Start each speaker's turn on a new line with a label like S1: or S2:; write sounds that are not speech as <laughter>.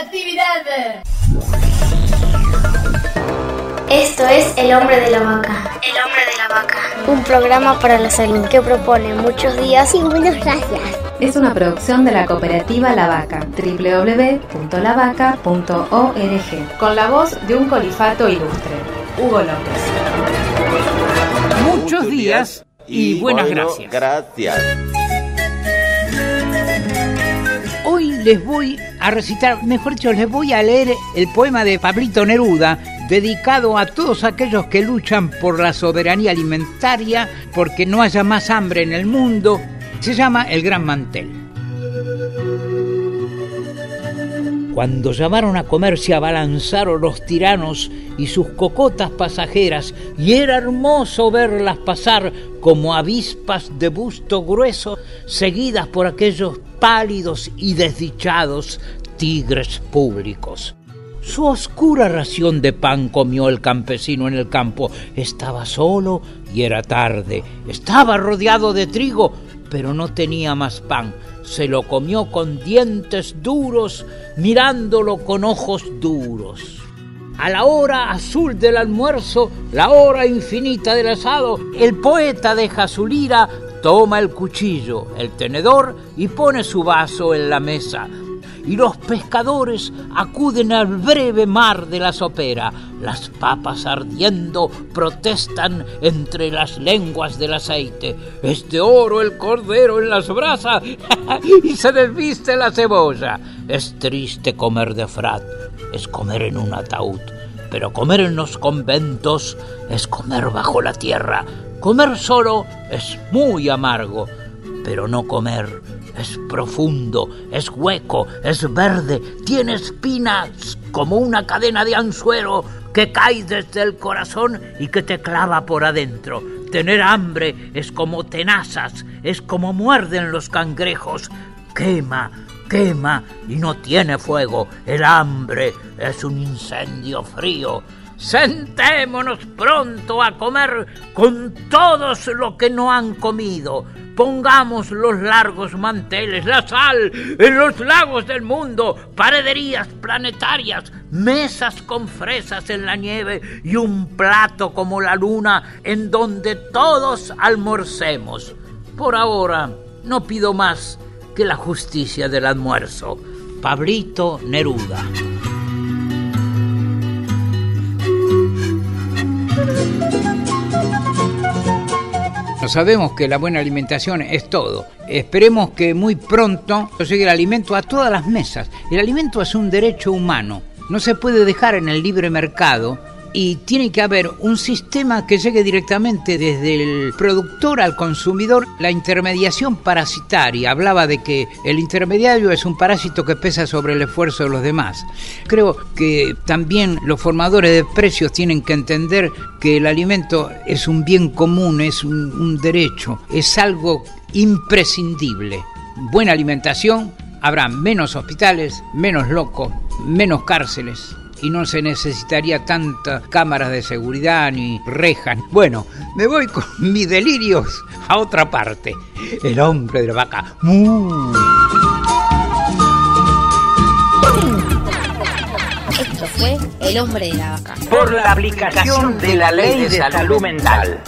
S1: actividad.
S2: Esto es El hombre de la vaca.
S3: El hombre de la vaca.
S2: Un programa para la salud que propone muchos días y buenas gracias.
S4: Es una producción de la cooperativa La Vaca, www.lavaca.org, con la voz de un colifato ilustre, Hugo López.
S5: Muchos días y buenas gracias.
S6: Gracias.
S5: Les voy a recitar, mejor dicho, les voy a leer el poema de Pablito Neruda, dedicado a todos aquellos que luchan por la soberanía alimentaria, porque no haya más hambre en el mundo. Se llama El Gran Mantel. Cuando llamaron a comer se abalanzaron los tiranos y sus cocotas pasajeras, y era hermoso verlas pasar como avispas de busto grueso, seguidas por aquellos pálidos y desdichados tigres públicos. Su oscura ración de pan comió el campesino en el campo. Estaba solo y era tarde. Estaba rodeado de trigo, pero no tenía más pan. Se lo comió con dientes duros, mirándolo con ojos duros. A la hora azul del almuerzo, la hora infinita del asado, el poeta deja su lira, toma el cuchillo, el tenedor y pone su vaso en la mesa y los pescadores acuden al breve mar de la sopera. Las papas ardiendo protestan entre las lenguas del aceite. Es de oro el cordero en las brasas <laughs> y se desviste la cebolla. Es triste comer de frat, es comer en un ataúd. Pero comer en los conventos es comer bajo la tierra. Comer solo es muy amargo, pero no comer es profundo, es hueco, es verde, tiene espinas como una cadena de anzuelo que cae desde el corazón y que te clava por adentro. Tener hambre es como tenazas, es como muerden los cangrejos. Quema, quema y no tiene fuego. El hambre es un incendio frío. Sentémonos pronto a comer con todos los que no han comido Pongamos los largos manteles, la sal en los lagos del mundo, parederías planetarias, mesas con fresas en la nieve y un plato como la luna en donde todos almorcemos. Por ahora no pido más que la justicia del almuerzo. Pablito Neruda. Sabemos que la buena alimentación es todo. Esperemos que muy pronto llegue el alimento a todas las mesas. El alimento es un derecho humano. No se puede dejar en el libre mercado y tiene que haber un sistema que llegue directamente desde el productor al consumidor. La intermediación parasitaria hablaba de que el intermediario es un parásito que pesa sobre el esfuerzo de los demás. Creo que también los formadores de precios tienen que entender que el alimento es un bien común, es un, derecho, es algo imprescindible. Buena alimentación, habrá menos hospitales, menos locos, menos cárceles y no se necesitaría tantas cámaras de seguridad ni rejas. Bueno, me voy con <laughs> mis delirios a otra parte. El hombre de la vaca.
S2: Esto fue El hombre de la vaca.
S5: Por la aplicación de la ley de salud mental.